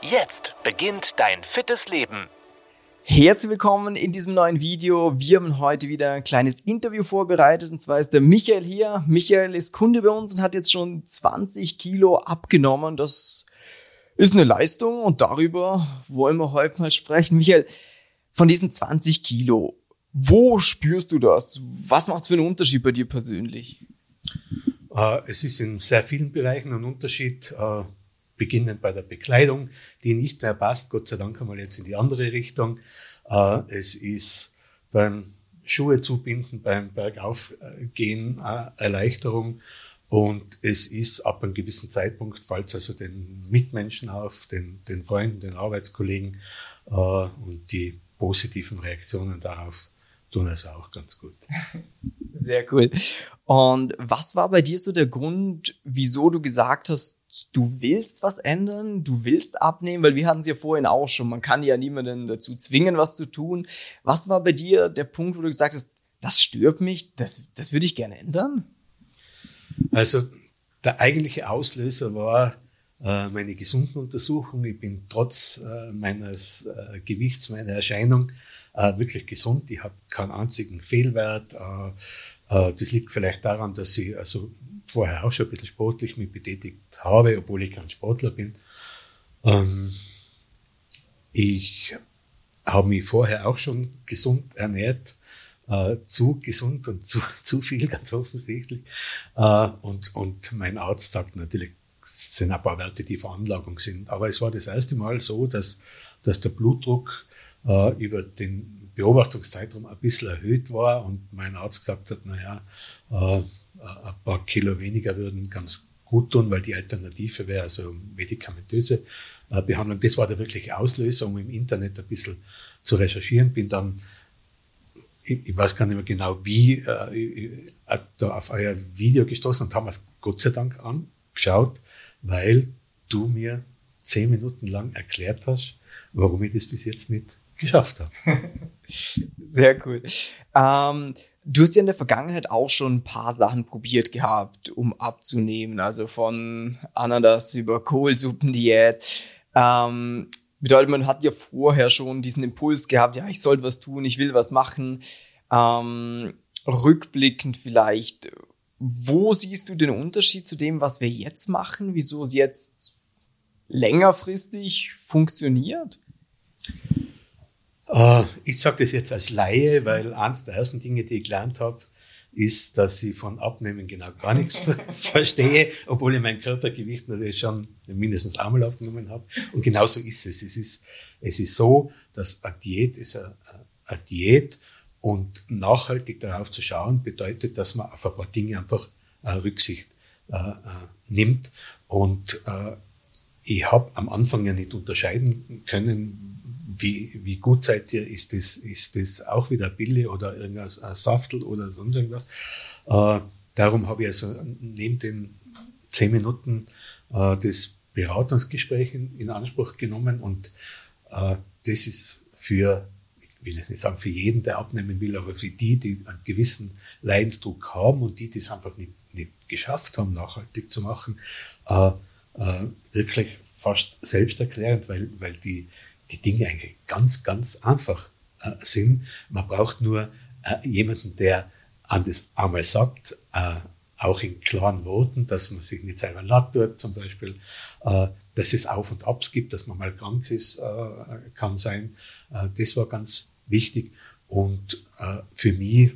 Jetzt beginnt dein fittes Leben. Herzlich willkommen in diesem neuen Video. Wir haben heute wieder ein kleines Interview vorbereitet und zwar ist der Michael hier. Michael ist Kunde bei uns und hat jetzt schon 20 Kilo abgenommen. Das ist eine Leistung und darüber wollen wir heute mal sprechen. Michael, von diesen 20 Kilo, wo spürst du das? Was macht es für einen Unterschied bei dir persönlich? Äh, es ist in sehr vielen Bereichen ein Unterschied, äh, beginnend bei der Bekleidung, die nicht mehr passt, Gott sei Dank einmal jetzt in die andere Richtung. Äh, es ist beim Schuhe zubinden, beim Bergaufgehen Erleichterung und es ist ab einem gewissen Zeitpunkt, fällt es also den Mitmenschen auf, den, den Freunden, den Arbeitskollegen und die positiven Reaktionen darauf tun es auch ganz gut. Sehr cool. Und was war bei dir so der Grund, wieso du gesagt hast, du willst was ändern, du willst abnehmen, weil wir hatten es ja vorhin auch schon, man kann ja niemanden dazu zwingen, was zu tun. Was war bei dir der Punkt, wo du gesagt hast, das stört mich, das, das würde ich gerne ändern? Also der eigentliche Auslöser war äh, meine Gesundenuntersuchung. Ich bin trotz äh, meines äh, Gewichts, meiner Erscheinung äh, wirklich gesund. Ich habe keinen einzigen Fehlwert. Äh, äh, das liegt vielleicht daran, dass ich also vorher auch schon ein bisschen sportlich mich betätigt habe, obwohl ich kein Sportler bin. Ähm, ich habe mich vorher auch schon gesund ernährt, äh, zu gesund und zu, zu viel, ganz offensichtlich. Äh, und, und mein Arzt sagt natürlich, es sind ein paar Werte, die Veranlagung sind. Aber es war das erste Mal so, dass, dass der Blutdruck äh, über den Beobachtungszeitraum ein bisschen erhöht war und mein Arzt gesagt hat, naja, äh, ein paar Kilo weniger würden ganz gut tun, weil die Alternative wäre also medikamentöse äh, Behandlung. Das war der wirkliche Auslöser, um im Internet ein bisschen zu recherchieren. Bin dann, ich, ich weiß gar nicht mehr genau wie, äh, da auf euer Video gestoßen und haben es Gott sei Dank angeschaut, weil du mir zehn Minuten lang erklärt hast, warum ich das bis jetzt nicht geschafft habe. Sehr cool. Ähm, du hast ja in der Vergangenheit auch schon ein paar Sachen probiert gehabt, um abzunehmen. Also von Ananas über Kohlsuppendiät. Ähm, bedeutet, man hat ja vorher schon diesen Impuls gehabt, ja, ich soll was tun, ich will was machen. Ähm, rückblickend vielleicht, wo siehst du den Unterschied zu dem, was wir jetzt machen? Wieso es jetzt längerfristig funktioniert? Äh, ich sage das jetzt als Laie, weil eines der ersten Dinge, die ich gelernt habe, ist, dass ich von Abnehmen genau gar nichts verstehe, obwohl ich mein Körpergewicht natürlich schon mindestens einmal abgenommen habe. Und genauso ist es. Es ist, es ist so, dass eine Diät ist eine, eine Diät und nachhaltig darauf zu schauen, bedeutet, dass man auf ein paar Dinge einfach äh, Rücksicht äh, äh, nimmt. Und äh, ich habe am Anfang ja nicht unterscheiden können, wie, wie gut seid ihr? Ist das, ist das auch wieder Bille oder irgendein Saftel oder sonst irgendwas? Äh, darum habe ich also neben den zehn Minuten äh, das Beratungsgespräch in, in, Anspruch genommen und äh, das ist für, ich will jetzt nicht sagen für jeden, der abnehmen will, aber für die, die einen gewissen Leidensdruck haben und die, die es einfach nicht, nicht geschafft haben, nachhaltig zu machen, äh, äh, wirklich fast selbsterklärend, weil, weil die, die Dinge eigentlich ganz, ganz einfach äh, sind. Man braucht nur äh, jemanden, der an das einmal sagt, äh, auch in klaren Worten, dass man sich nicht selber latt tut, zum Beispiel, äh, dass es Auf und Abs gibt, dass man mal krank ist, äh, kann sein. Äh, das war ganz wichtig. Und für mich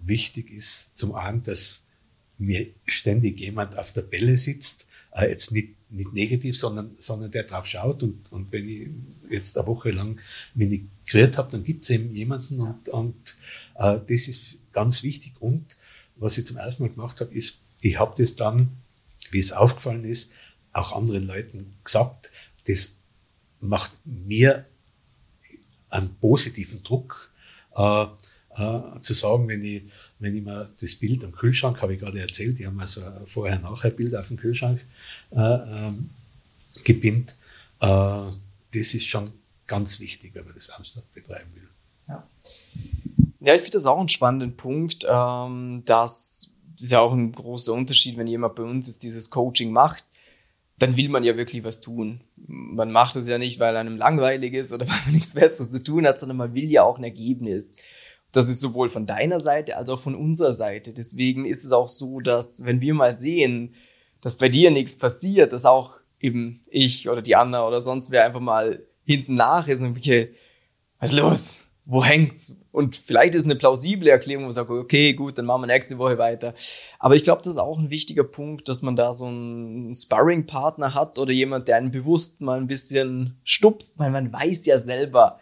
wichtig ist zum einen, dass mir ständig jemand auf der Bälle sitzt, jetzt nicht, nicht negativ, sondern, sondern der drauf schaut und, und wenn ich jetzt eine Woche lang gerührt habe, dann gibt es eben jemanden und, und äh, das ist ganz wichtig. Und was ich zum ersten Mal gemacht habe, ist, ich habe das dann, wie es aufgefallen ist, auch anderen Leuten gesagt, das macht mir einen positiven Druck, äh, äh, zu sagen, wenn ich, wenn ich mir das Bild am Kühlschrank, habe ich gerade erzählt, die haben also vorher-nachher-Bild auf dem Kühlschrank äh, ähm, gepinnt, äh, das ist schon ganz wichtig, wenn man das ernsthaft betreiben will. Ja, ja ich finde das auch einen spannenden Punkt, ähm, dass das ist ja auch ein großer Unterschied, wenn jemand bei uns jetzt dieses Coaching macht, dann will man ja wirklich was tun. Man macht es ja nicht, weil einem langweilig ist oder weil man nichts Besseres zu tun hat, sondern man will ja auch ein Ergebnis. Das ist sowohl von deiner Seite als auch von unserer Seite. Deswegen ist es auch so, dass wenn wir mal sehen, dass bei dir nichts passiert, dass auch eben ich oder die Anna oder sonst wer einfach mal hinten nach ist und okay, was ist los? Wo hängt's? Und vielleicht ist eine plausible Erklärung, wo man sagt, okay, gut, dann machen wir nächste Woche weiter. Aber ich glaube, das ist auch ein wichtiger Punkt, dass man da so einen Sparring-Partner hat oder jemand, der einen bewusst mal ein bisschen stupst, weil man weiß ja selber,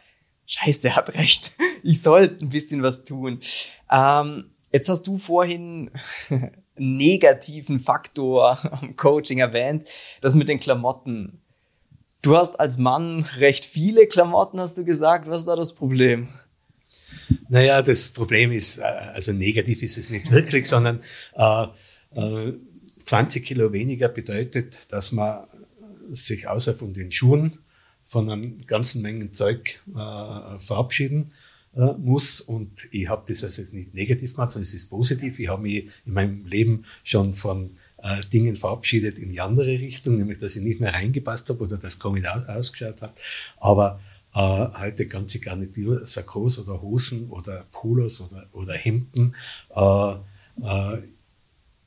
Scheiße, er hat recht. Ich sollte ein bisschen was tun. Ähm, jetzt hast du vorhin negativen Faktor am Coaching erwähnt, das mit den Klamotten. Du hast als Mann recht viele Klamotten, hast du gesagt. Was ist da das Problem? Naja, das Problem ist, äh, also negativ ist es nicht wirklich, sondern äh, äh, 20 Kilo weniger bedeutet, dass man sich außer von den Schuhen von einer ganzen Menge Zeug äh, verabschieden äh, muss. Und ich habe das also nicht negativ gemacht, sondern es ist positiv. Ich habe mich in meinem Leben schon von äh, Dingen verabschiedet in die andere Richtung, nämlich dass ich nicht mehr reingepasst habe oder das komisch ausgeschaut hat. Aber äh, heute ganz egal nicht Sakkos oder Hosen oder Polos oder, oder Hemden äh, äh,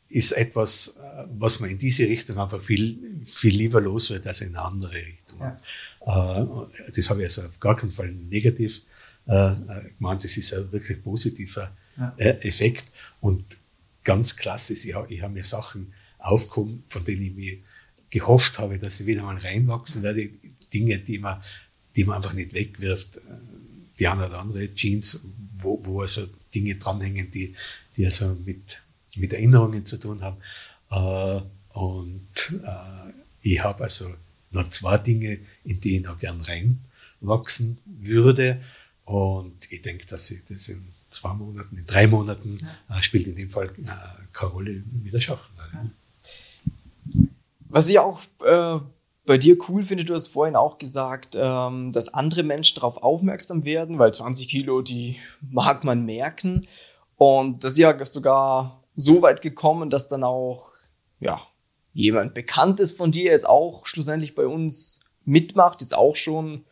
ist etwas, äh, was man in diese Richtung einfach viel, viel lieber los wird als in eine andere Richtung. Ja. Äh, das habe ich also auf gar keinen Fall negativ äh, gemeint, das ist ein wirklich positiver ja. Effekt. Und ganz klasse ist, ich, ich habe mir Sachen aufkommen, von denen ich mir gehofft habe, dass sie wieder mal reinwachsen werde. Dinge, die man, die man einfach nicht wegwirft. Die eine oder andere Jeans, wo, wo also Dinge dranhängen, die, die also mit, mit Erinnerungen zu tun haben. Äh, und äh, ich habe also noch zwei Dinge, in die ich noch gern reinwachsen würde. Und ich denke, dass ich das in zwei Monaten, in drei Monaten ja. äh, spielt in dem Fall äh, keine Rolle wieder schaffen. Ja. Was ich auch äh, bei dir cool finde, du hast vorhin auch gesagt, ähm, dass andere Menschen darauf aufmerksam werden, weil 20 Kilo, die mag man merken. Und das ist ja sogar so weit gekommen, dass dann auch, ja, jemand Bekanntes von dir jetzt auch schlussendlich bei uns mitmacht, jetzt auch schon,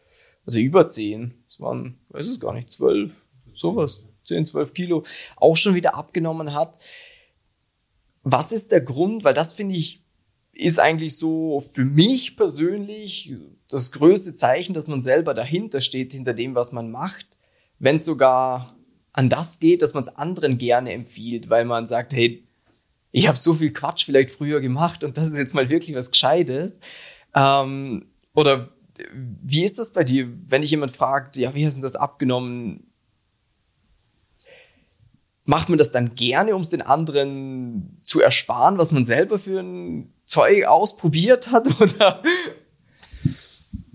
also über 10, das waren, weiß es gar nicht, 12, sowas, 10, 12 Kilo, auch schon wieder abgenommen hat. Was ist der Grund? Weil das finde ich, ist eigentlich so für mich persönlich das größte Zeichen, dass man selber dahinter steht, hinter dem, was man macht. Wenn es sogar an das geht, dass man es anderen gerne empfiehlt, weil man sagt, hey, ich habe so viel Quatsch vielleicht früher gemacht und das ist jetzt mal wirklich was Gescheites. Ähm, oder wie ist das bei dir, wenn dich jemand fragt, ja, wie hast du das abgenommen? Macht man das dann gerne, um es den anderen zu ersparen, was man selber für ein Zeug ausprobiert hat? Oder?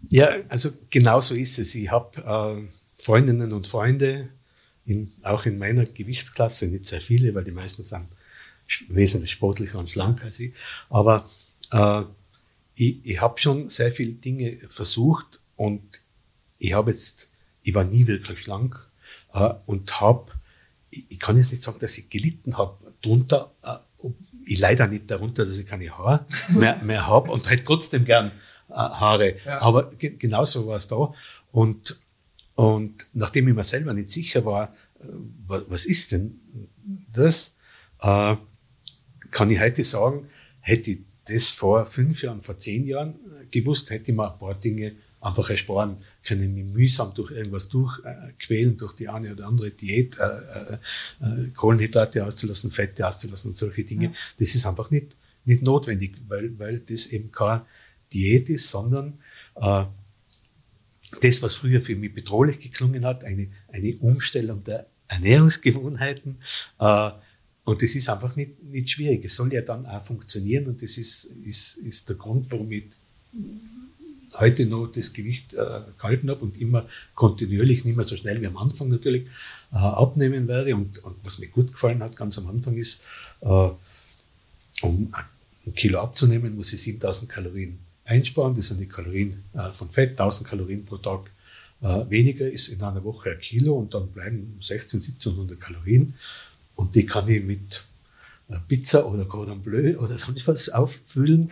Ja, also genau so ist es. Ich habe äh, Freundinnen und Freunde, in, auch in meiner Gewichtsklasse, nicht sehr viele, weil die meisten sind wesentlich sportlicher und schlanker als ich. Aber äh, ich, ich habe schon sehr viele Dinge versucht und ich habe jetzt, ich war nie wirklich schlank äh, und habe, ich, ich, kann jetzt nicht sagen, dass ich gelitten habe drunter. Äh, ich leide auch nicht darunter, dass ich keine Haare mehr, mehr habe und halt trotzdem gern äh, Haare. Ja. Aber ge genauso war es da. Und, und nachdem ich mir selber nicht sicher war, äh, was ist denn das, äh, kann ich heute sagen, hätte ich das vor fünf Jahren, vor zehn Jahren gewusst, hätte ich mir ein paar Dinge einfach ersparen können, mich mühsam durch irgendwas durchquälen, äh, durch die eine oder andere Diät, äh, äh, äh, Kohlenhydrate auszulassen, Fette auszulassen und solche Dinge. Ja. Das ist einfach nicht, nicht notwendig, weil, weil das eben keine Diät ist, sondern äh, das, was früher für mich bedrohlich geklungen hat, eine, eine Umstellung der Ernährungsgewohnheiten, äh, und das ist einfach nicht, nicht schwierig. Es soll ja dann auch funktionieren und das ist, ist, ist der Grund, warum ich heute noch das Gewicht äh, gehalten habe und immer kontinuierlich, nicht mehr so schnell wie am Anfang natürlich, äh, abnehmen werde. Und, und was mir gut gefallen hat ganz am Anfang ist, äh, um ein Kilo abzunehmen, muss ich 7000 Kalorien einsparen. Das sind die Kalorien äh, von Fett, 1000 Kalorien pro Tag äh, weniger ist in einer Woche ein Kilo und dann bleiben 16, 1700 Kalorien. Und die kann ich mit äh, Pizza oder Cordon Bleu oder sonst was auffüllen.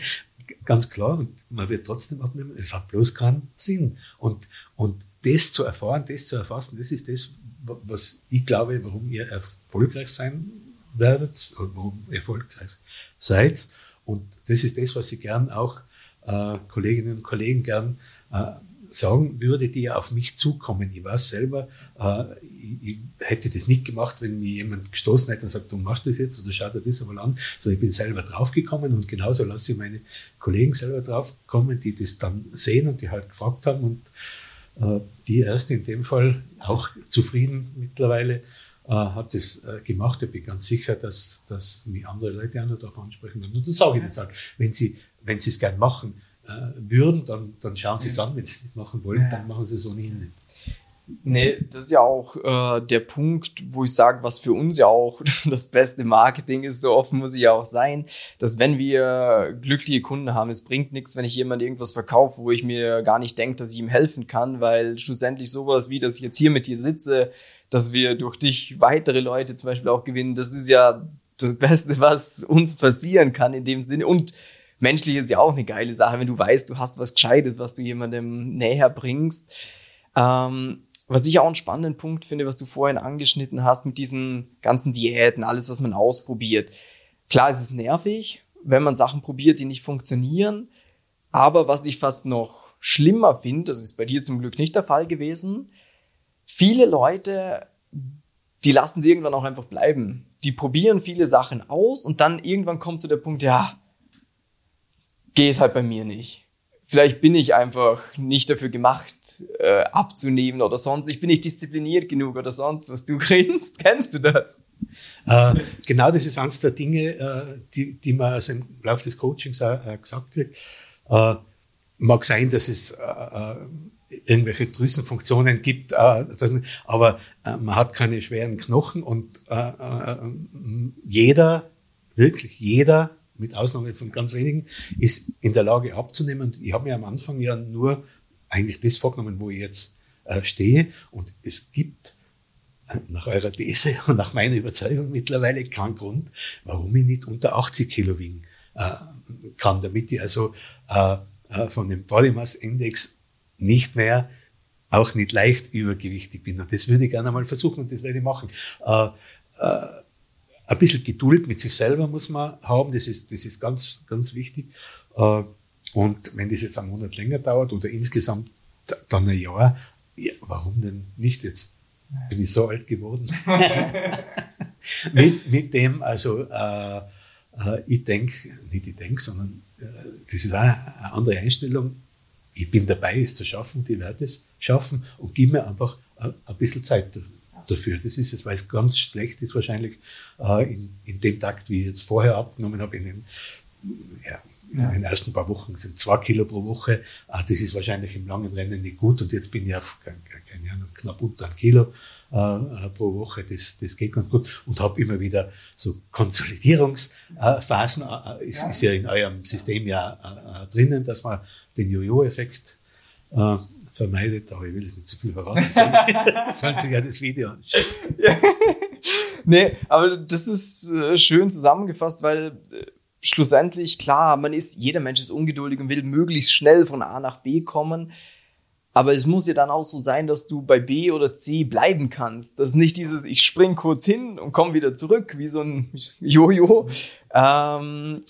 Ganz klar. Und man wird trotzdem abnehmen. Es hat bloß keinen Sinn. Und, und das zu erfahren, das zu erfassen, das ist das, was ich glaube, warum ihr erfolgreich sein werdet und warum ihr erfolgreich seid. Und das ist das, was ich gern auch äh, Kolleginnen und Kollegen gern äh, sagen würde, die auf mich zukommen. Ich weiß selber, äh, ich, ich, hätte das nicht gemacht, wenn mir jemand gestoßen hätte und sagt, du machst das jetzt oder schau dir das einmal an. So, ich bin selber draufgekommen und genauso lasse ich meine Kollegen selber draufkommen, die das dann sehen und die halt gefragt haben und äh, die erst in dem Fall auch zufrieden mittlerweile äh, hat das äh, gemacht. Ich bin ganz sicher, dass, dass mich andere Leute auch noch darauf ansprechen werden. Und dann sage ich das halt. Wenn sie, wenn sie es gern machen würden, dann, dann schauen sie es an. Wenn sie es nicht machen wollen, dann machen sie es ohnehin nicht. Nee, das ist ja auch äh, der Punkt, wo ich sage, was für uns ja auch das beste Marketing ist, so offen muss ich ja auch sein, dass wenn wir glückliche Kunden haben, es bringt nichts, wenn ich jemand irgendwas verkaufe, wo ich mir gar nicht denke, dass ich ihm helfen kann, weil schlussendlich sowas wie, dass ich jetzt hier mit dir sitze, dass wir durch dich weitere Leute zum Beispiel auch gewinnen, das ist ja das Beste, was uns passieren kann in dem Sinne und menschlich ist ja auch eine geile Sache, wenn du weißt, du hast was Gescheites, was du jemandem näher bringst. Ähm, was ich auch einen spannenden Punkt finde, was du vorhin angeschnitten hast mit diesen ganzen Diäten, alles, was man ausprobiert. Klar, es ist nervig, wenn man Sachen probiert, die nicht funktionieren. Aber was ich fast noch schlimmer finde, das ist bei dir zum Glück nicht der Fall gewesen, viele Leute, die lassen sie irgendwann auch einfach bleiben. Die probieren viele Sachen aus und dann irgendwann kommt zu der Punkt, ja, geht halt bei mir nicht vielleicht bin ich einfach nicht dafür gemacht, äh, abzunehmen oder sonst. Ich bin nicht diszipliniert genug oder sonst was. Du grinst, kennst du das? Äh, genau das ist eines der Dinge, äh, die, die man also im Laufe des Coachings auch, äh, gesagt kriegt. Äh, mag sein, dass es äh, irgendwelche Drüsenfunktionen gibt, aber man hat keine schweren Knochen und jeder, wirklich jeder mit Ausnahme von ganz wenigen, ist in der Lage abzunehmen. Ich habe mir am Anfang ja nur eigentlich das vorgenommen, wo ich jetzt äh, stehe. Und es gibt äh, nach eurer These und nach meiner Überzeugung mittlerweile keinen Grund, warum ich nicht unter 80 Kilo wiegen äh, kann, damit ich also äh, äh, von dem Body Mass Index nicht mehr auch nicht leicht übergewichtig bin. Und das würde ich gerne mal versuchen und das werde ich machen. Äh, äh, ein bisschen Geduld mit sich selber muss man haben, das ist, das ist ganz, ganz wichtig. Äh, und wenn das jetzt einen Monat länger dauert oder insgesamt dann ein Jahr, ja, warum denn nicht? Jetzt bin ich so alt geworden. mit, mit dem, also äh, äh, ich denke, nicht ich denke, sondern äh, das ist auch eine andere Einstellung. Ich bin dabei, es zu schaffen, die werde es schaffen und gib mir einfach ein, ein bisschen Zeit dafür dafür. Das ist es, weil es ganz schlecht ist wahrscheinlich äh, in, in dem Takt, wie ich jetzt vorher abgenommen habe, in den, ja, in ja. den ersten paar Wochen sind zwei Kilo pro Woche. Ah, das ist wahrscheinlich im langen Rennen nicht gut und jetzt bin ich auf keine, keine Ahnung, knapp unter ein Kilo äh, äh, pro Woche. Das, das geht ganz gut und habe immer wieder so Konsolidierungsphasen. Äh, ist, ja. ist ja in eurem System ja äh, äh drinnen, dass man den Jojo-Effekt äh, vermeidet, aber ich will es nicht zu viel verraten. Sollen Sie ja das Video anschauen. Ja. nee, aber das ist äh, schön zusammengefasst, weil äh, schlussendlich, klar, man ist, jeder Mensch ist ungeduldig und will möglichst schnell von A nach B kommen. Aber es muss ja dann auch so sein, dass du bei B oder C bleiben kannst. Das ist nicht dieses, ich spring kurz hin und komme wieder zurück, wie so ein Jojo. Ähm,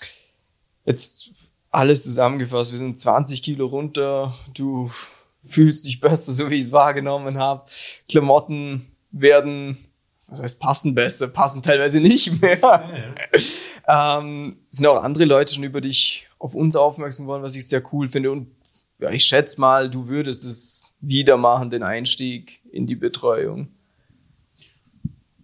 jetzt alles zusammengefasst. Wir sind 20 Kilo runter. Du fühlst dich besser, so wie ich es wahrgenommen habe. Klamotten werden, was heißt passen besser, passen teilweise nicht mehr. Ja, ja. ähm, sind auch andere Leute schon über dich auf uns aufmerksam geworden, was ich sehr cool finde. Und ja, ich schätze mal, du würdest es wieder machen, den Einstieg in die Betreuung.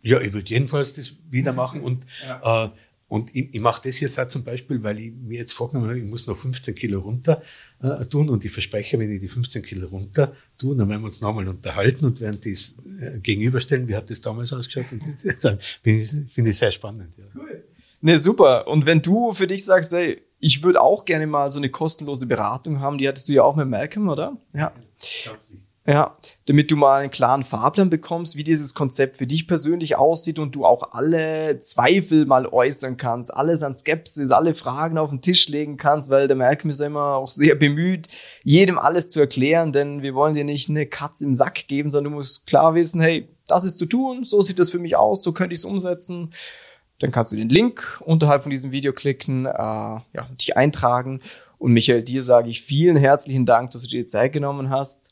Ja, ich würde jedenfalls das wieder machen und ja. äh, Und ich, ich mache das jetzt auch zum Beispiel, weil ich mir jetzt vorgenommen habe, ich muss noch 15 Kilo runter äh, tun und ich verspreche, wenn ich die 15 Kilo runter tue, dann werden wir uns nochmal unterhalten und werden das äh, gegenüberstellen, wie hat das damals ausgeschaut und dann finde ich sehr spannend. Ja. Cool. Ne, super. Und wenn du für dich sagst, ey, ich würde auch gerne mal so eine kostenlose Beratung haben, die hattest du ja auch mit Malcolm, oder? Ja. ja ja, damit du mal einen klaren Fahrplan bekommst, wie dieses Konzept für dich persönlich aussieht und du auch alle Zweifel mal äußern kannst, alles an Skepsis, alle Fragen auf den Tisch legen kannst, weil der Malcolm ist ja immer auch sehr bemüht, jedem alles zu erklären, denn wir wollen dir nicht eine Katze im Sack geben, sondern du musst klar wissen, hey, das ist zu tun, so sieht das für mich aus, so könnte ich es umsetzen. Dann kannst du den Link unterhalb von diesem Video klicken, äh, ja, dich eintragen. Und Michael, dir sage ich vielen herzlichen Dank, dass du dir die Zeit genommen hast.